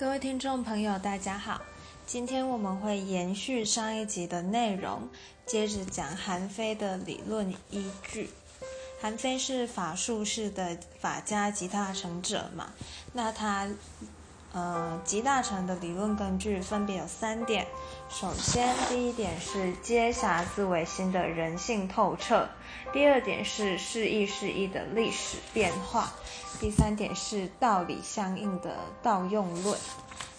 各位听众朋友，大家好。今天我们会延续上一集的内容，接着讲韩非的理论依据。韩非是法术式的法家集大成者嘛？那他呃集大成的理论根据分别有三点。首先，第一点是接瑕自为心的人性透彻；第二点是示意示意的历史变化；第三点是道理相应的道用论。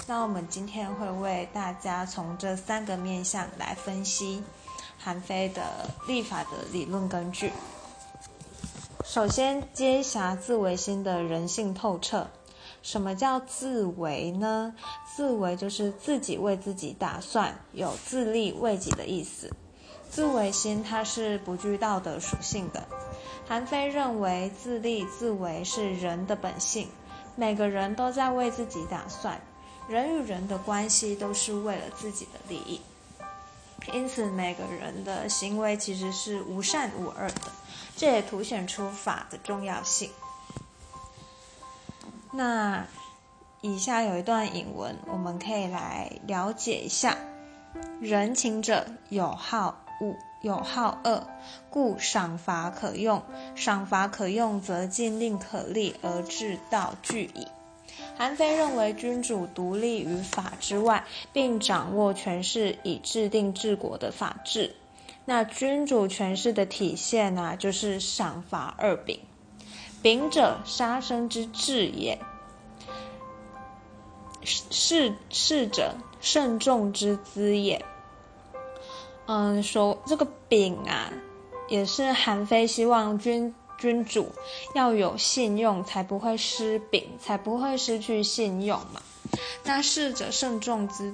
那我们今天会为大家从这三个面向来分析韩非的立法的理论根据。首先，接瑕自为心的人性透彻。什么叫自为呢？自为就是自己为自己打算，有自立为己的意思。自为心它是不具道德属性的。韩非认为自立自为是人的本性，每个人都在为自己打算，人与人的关系都是为了自己的利益，因此每个人的行为其实是无善无恶的，这也凸显出法的重要性。那以下有一段引文，我们可以来了解一下：人情者有好恶，有好恶，故赏罚可用。赏罚可用，则禁令可立，而治道具矣。韩非认为，君主独立于法之外，并掌握权势以制定治国的法治。那君主权势的体现呢，就是赏罚二柄。秉者杀生之志也，是是者慎重之资也。嗯，说这个秉啊，也是韩非希望君君主要有信用，才不会失秉，才不会失去信用嘛。那是者慎重之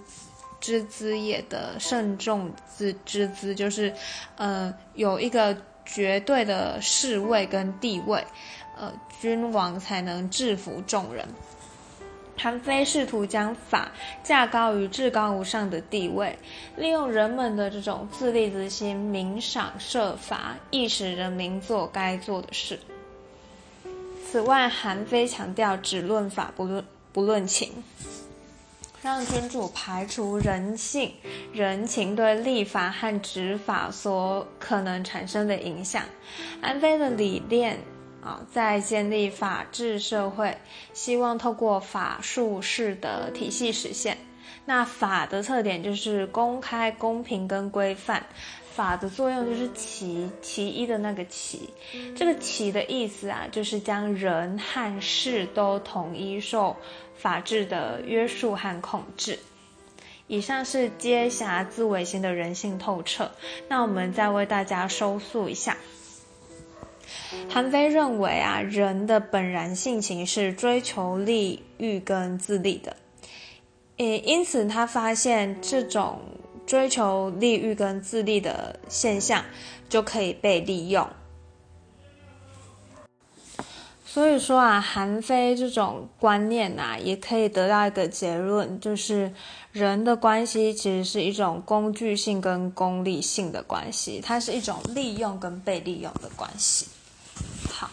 之资也的慎重之之资，就是呃有一个绝对的侍卫跟地位。呃，君王才能制服众人。韩非试图将法架高于至高无上的地位，利用人们的这种自立之心，明赏设法，意使人民做该做的事。此外，韩非强调只论法不论不论情，让君主排除人性、人情对立法和执法所可能产生的影响。韩非的理念。在建立法治社会，希望透过法术式的体系实现。那法的特点就是公开、公平跟规范。法的作用就是其其一的那个其，这个其的意思啊，就是将人和事都统一受法治的约束和控制。以上是接瑕自为心的人性透彻。那我们再为大家收束一下。韩非认为啊，人的本然性情是追求利欲跟自利的，诶，因此他发现这种追求利欲跟自利的现象就可以被利用。所以说啊，韩非这种观念呐，也可以得到一个结论，就是人的关系其实是一种工具性跟功利性的关系，它是一种利用跟被利用的关系。好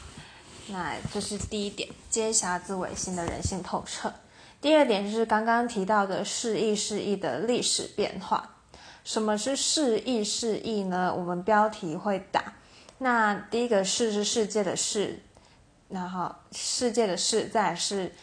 那这是第一点，接辖自为心的人性透彻。第二点就是刚刚提到的适意适意的历史变化。什么是适意适意呢？我们标题会打。那第一个世是世界的世，然后世界的世，再是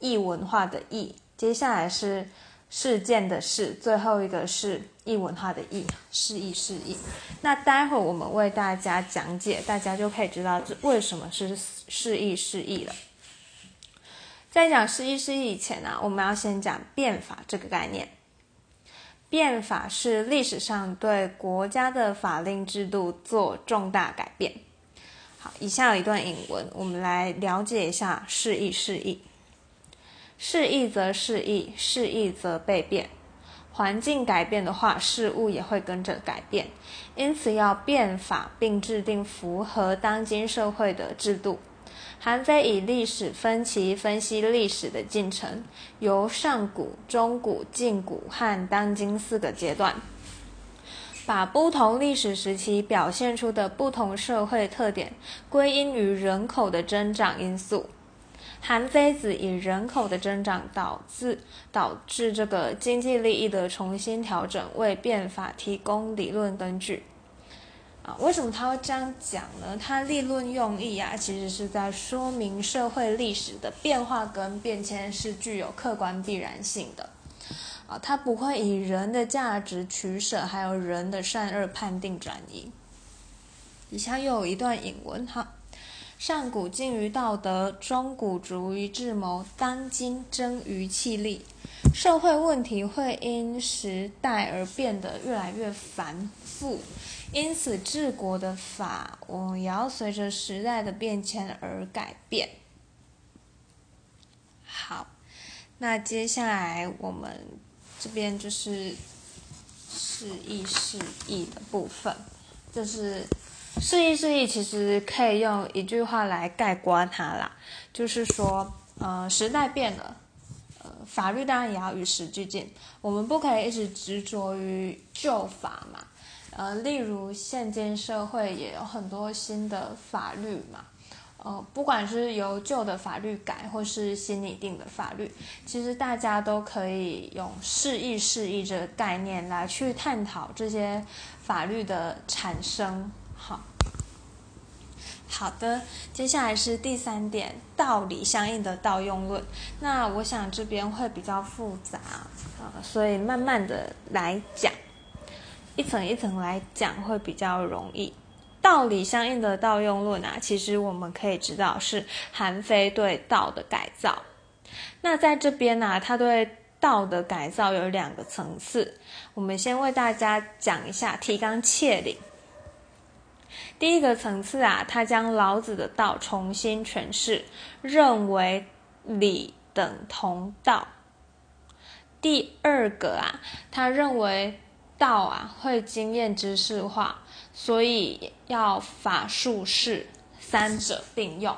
异文化的异，接下来是。事件的事，最后一个是异文化的异，示意示意。那待会我们为大家讲解，大家就可以知道这为什么是示意示意了。在讲示意示意以前呢，我们要先讲变法这个概念。变法是历史上对国家的法令制度做重大改变。好，以下有一段引文，我们来了解一下示意示意。适意则适意，适意则被变。环境改变的话，事物也会跟着改变。因此要变法，并制定符合当今社会的制度。韩非以历史分期分析历史的进程，由上古、中古、近古和当今四个阶段，把不同历史时期表现出的不同社会特点归因于人口的增长因素。韩非子以人口的增长导致导致这个经济利益的重新调整，为变法提供理论根据。啊，为什么他会这样讲呢？他立论用意啊，其实是在说明社会历史的变化跟变迁是具有客观必然性的。啊，他不会以人的价值取舍，还有人的善恶判定转移。以下又有一段引文哈：上古敬于道德，中古逐于智谋，当今争于气力。社会问题会因时代而变得越来越繁复。因此，治国的法，我也要随着时代的变迁而改变。好，那接下来我们这边就是示意示意的部分，就是示意示意，其实可以用一句话来概括它啦，就是说，呃，时代变了，呃，法律当然也要与时俱进，我们不可以一直执着于旧法嘛。呃，例如现今社会也有很多新的法律嘛，呃，不管是由旧的法律改，或是新拟定的法律，其实大家都可以用释义释义这个概念来去探讨这些法律的产生。好，的，接下来是第三点，道理相应的道用论。那我想这边会比较复杂啊，所以慢慢的来讲。一层一层来讲会比较容易。道理相应的道用论啊，其实我们可以知道是韩非对道的改造。那在这边呢，他对道的改造有两个层次。我们先为大家讲一下，提纲挈领。第一个层次啊，他将老子的道重新诠释，认为理等同道。第二个啊，他认为。道啊，会经验知识化，所以要法术士三者并用。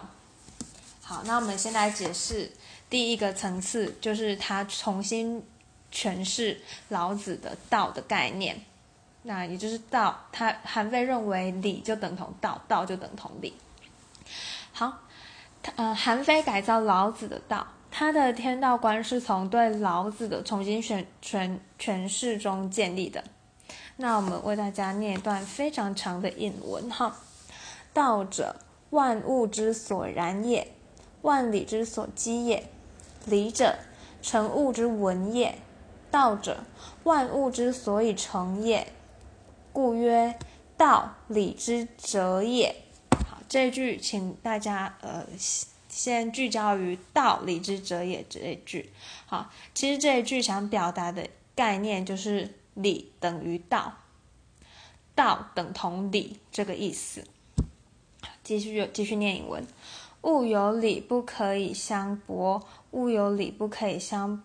好，那我们先来解释第一个层次，就是他重新诠释老子的道的概念。那也就是道，他韩非认为理就等同道，道就等同理。好，呃，韩非改造老子的道，他的天道观是从对老子的重新选诠诠释中建立的。那我们为大家念一段非常长的引文哈。道者，万物之所然也，万理之所基也。理者，成物之文也。道者，万物之所以成也。故曰：道，理之哲也。好，这一句请大家呃先聚焦于“道，理之哲也”这一句。好，其实这一句想表达的概念就是。理等于道，道等同理，这个意思。继续继续念引文：物有理不可以相驳，物有理不可以相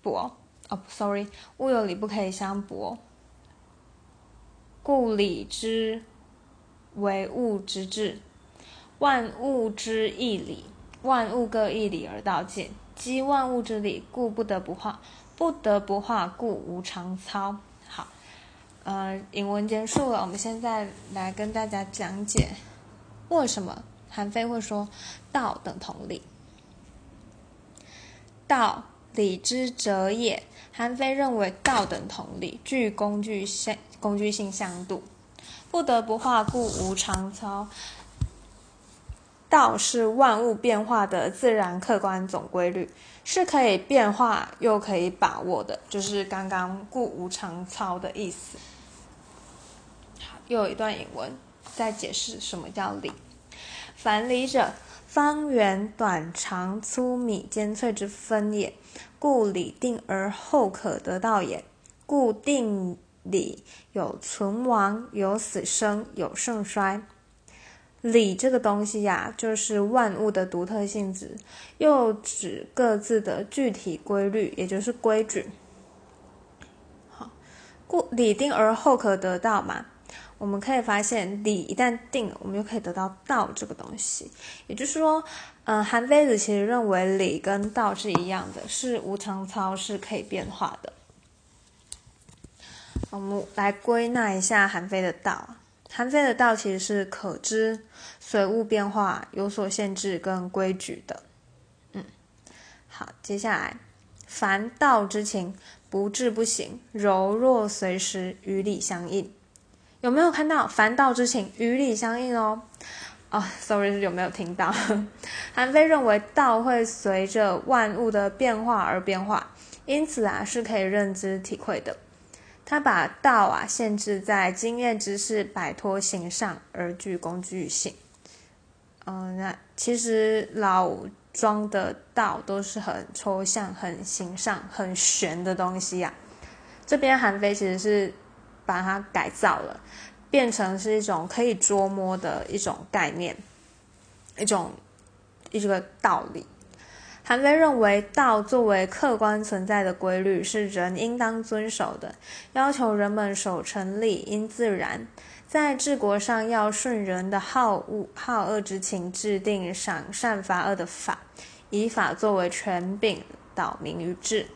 驳。哦，sorry，物有理不可以相驳。故理之为物之治，万物之义理，万物各一理而道尽，积万物之理，故不得不化。不得不化，故无常操。好，呃，引文结束了，我们现在来跟大家讲解为什么韩非会说道等同理。道，理之哲也。韩非认为道等同理，具工具性，工具性相度。不得不化，故无常操。道是万物变化的自然客观总规律。是可以变化又可以把握的，就是刚刚“故无常操”的意思。好，又有一段引文在解释什么叫理。凡理者，方圆短长粗米尖脆之分也。故理定而后可得到也。故定理有存亡，有死生，有盛衰。理这个东西呀，就是万物的独特性质，又指各自的具体规律，也就是规矩。好，故理定而后可得到嘛。我们可以发现，理一旦定，我们就可以得到道这个东西。也就是说，嗯，韩非子其实认为理跟道是一样的，是无常操，是可以变化的。我们来归纳一下韩非的道。韩非的道其实是可知、随物变化、有所限制跟规矩的。嗯好，接下来，凡道之情，不志不行，柔弱随时与理相应。有没有看到凡道之情与理相应哦？哦，sorry，有没有听到？韩非认为道会随着万物的变化而变化，因此啊是可以认知体会的。他把道啊限制在经验知识摆脱形上而具工具性。嗯，那其实老庄的道都是很抽象、很形上、很玄的东西呀。这边韩非其实是把它改造了，变成是一种可以捉摸的一种概念，一种一个道理。韩非认为，道作为客观存在的规律，是人应当遵守的，要求人们守成理，应自然。在治国上，要顺人的好恶好恶之情，制定赏善罚恶的法，以法作为权柄，导民于治。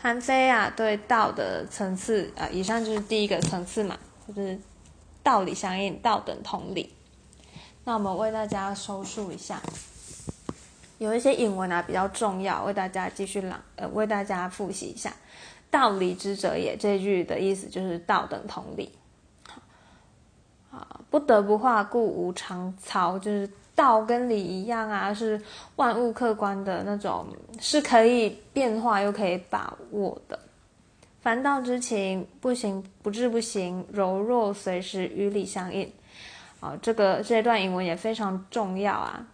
韩非啊，对道的层次啊，以上就是第一个层次嘛，就是道理相应，道等同理。那我们为大家收束一下。有一些引文啊比较重要，为大家继续朗呃为大家复习一下。道理之者也这句的意思就是道等同理。啊，不得不化故无常操，就是道跟理一样啊，是万物客观的那种，是可以变化又可以把握的。凡道之情不行不至不行，柔弱随时与理相应。啊，这个这段引文也非常重要啊。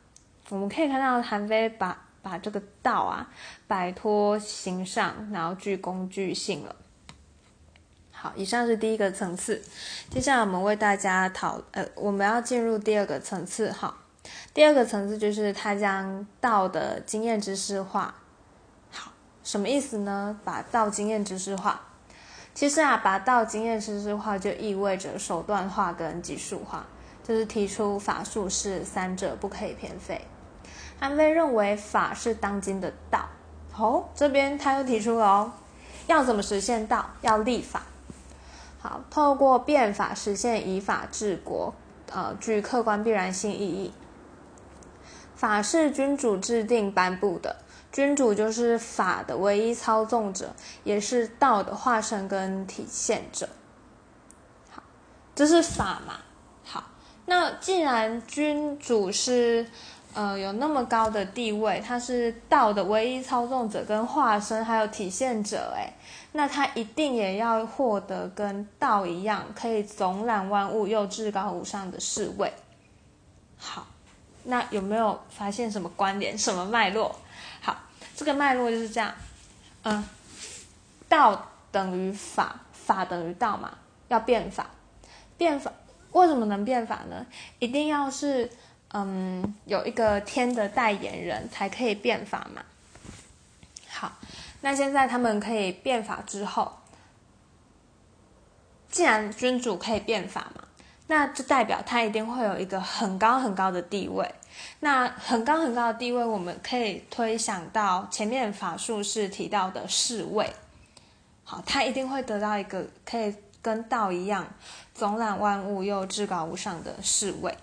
我们可以看到韩非把把这个道啊摆脱形上，然后具工具性了。好，以上是第一个层次。接下来我们为大家讨呃，我们要进入第二个层次。哈，第二个层次就是他将道的经验知识化。好，什么意思呢？把道经验知识化。其实啊，把道经验知识化就意味着手段化跟技术化，就是提出法术是三者不可以偏废。韩非认为法是当今的道，哦，这边他又提出了哦，要怎么实现道？要立法，好，透过变法实现以法治国，呃，具客观必然性意义。法是君主制定颁布的，君主就是法的唯一操纵者，也是道的化身跟体现者。好，这是法嘛？好，那既然君主是。呃，有那么高的地位，他是道的唯一操纵者跟化身，还有体现者，哎，那他一定也要获得跟道一样，可以总揽万物又至高无上的侍卫。好，那有没有发现什么关联、什么脉络？好，这个脉络就是这样，嗯，道等于法，法等于道嘛，要变法，变法为什么能变法呢？一定要是。嗯，有一个天的代言人才可以变法嘛。好，那现在他们可以变法之后，既然君主可以变法嘛，那就代表他一定会有一个很高很高的地位。那很高很高的地位，我们可以推想到前面法术是提到的侍卫。好，他一定会得到一个可以跟道一样总揽万物又至高无上的侍卫。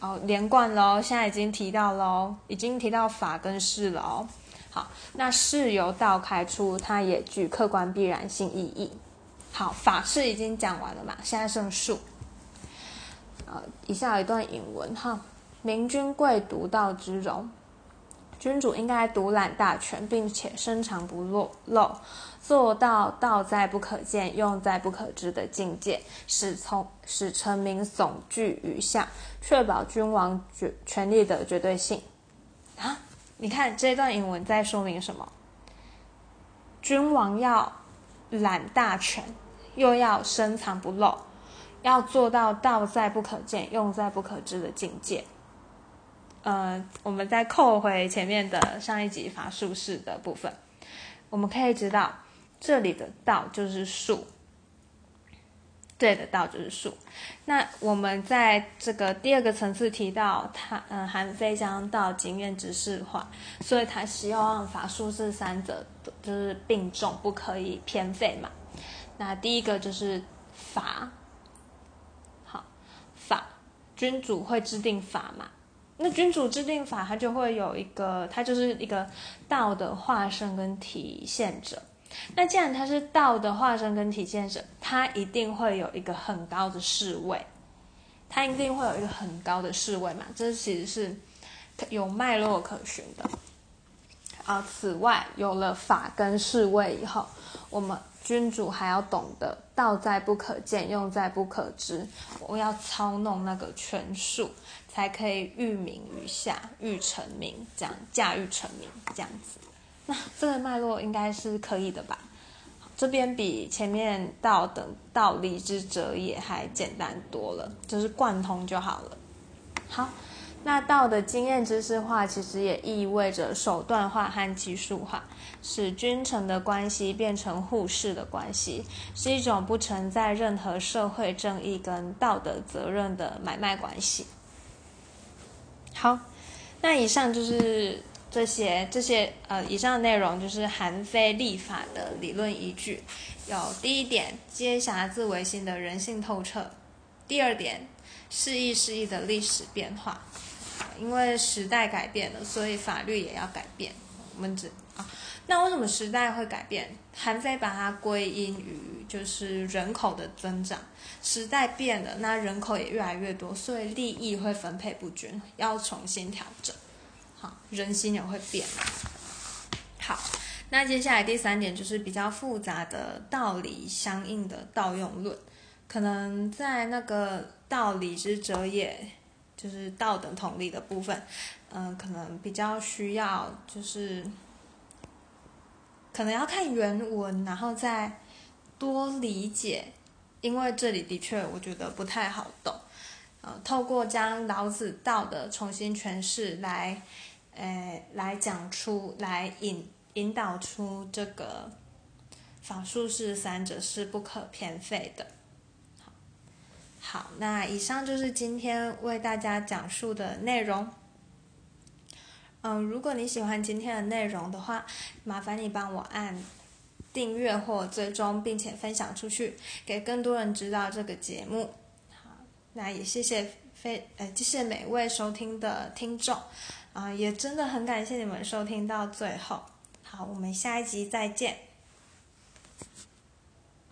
哦，连贯喽，现在已经提到喽，已经提到法跟事了哦。好，那事由道开出，它也具客观必然性意义。好，法事已经讲完了嘛，现在剩术。呃，以下有一段引文哈：明君贵独道之容。君主应该独揽大权，并且深藏不露露，做到道在不可见，用在不可知的境界，使从使臣民悚惧于下，确保君王绝权力的绝对性。啊，你看这段引文在说明什么？君王要揽大权，又要深藏不露，要做到道在不可见，用在不可知的境界。呃，我们再扣回前面的上一集法术式的部分，我们可以知道这里的道就是术，对的道就是术。那我们在这个第二个层次提到，他嗯，韩非将道经验知识化，所以他希望法术是三者就是并重，不可以偏废嘛。那第一个就是法，好，法君主会制定法嘛。那君主制定法，它就会有一个，它就是一个道的化身跟体现者。那既然他是道的化身跟体现者，他一定会有一个很高的侍卫，他一定会有一个很高的侍卫嘛？这其实是有脉络可循的。啊，此外，有了法跟侍卫以后，我们君主还要懂得道在不可见，用在不可知。我要操弄那个权术，才可以御民于下，御臣民，这样驾驭臣民这样子。那这个脉络应该是可以的吧？这边比前面道等道理之者也还简单多了，就是贯通就好了。好，那道的经验知识化，其实也意味着手段化和技术化，使君臣的关系变成互视的关系，是一种不存在任何社会正义跟道德责任的买卖关系。好，那以上就是。这些这些呃，以上内容就是韩非立法的理论依据。有第一点，接瑕自维新的人性透彻；第二点，适意适意的历史变化。因为时代改变了，所以法律也要改变。我们只啊，那为什么时代会改变？韩非把它归因于就是人口的增长，时代变了，那人口也越来越多，所以利益会分配不均，要重新调整。好，人心也会变。好，那接下来第三点就是比较复杂的道理相应的道用论，可能在那个道理之者也，就是道等同理的部分，嗯，可能比较需要就是，可能要看原文，然后再多理解，因为这里的确我觉得不太好懂，呃，透过将老子道的重新诠释来。诶，来讲出来引引导出这个法术是三者是不可偏废的。好，好，那以上就是今天为大家讲述的内容。嗯，如果你喜欢今天的内容的话，麻烦你帮我按订阅或追踪，并且分享出去，给更多人知道这个节目。好，那也谢谢非呃，谢谢每位收听的听众。啊，也真的很感谢你们收听到最后。好，我们下一集再见。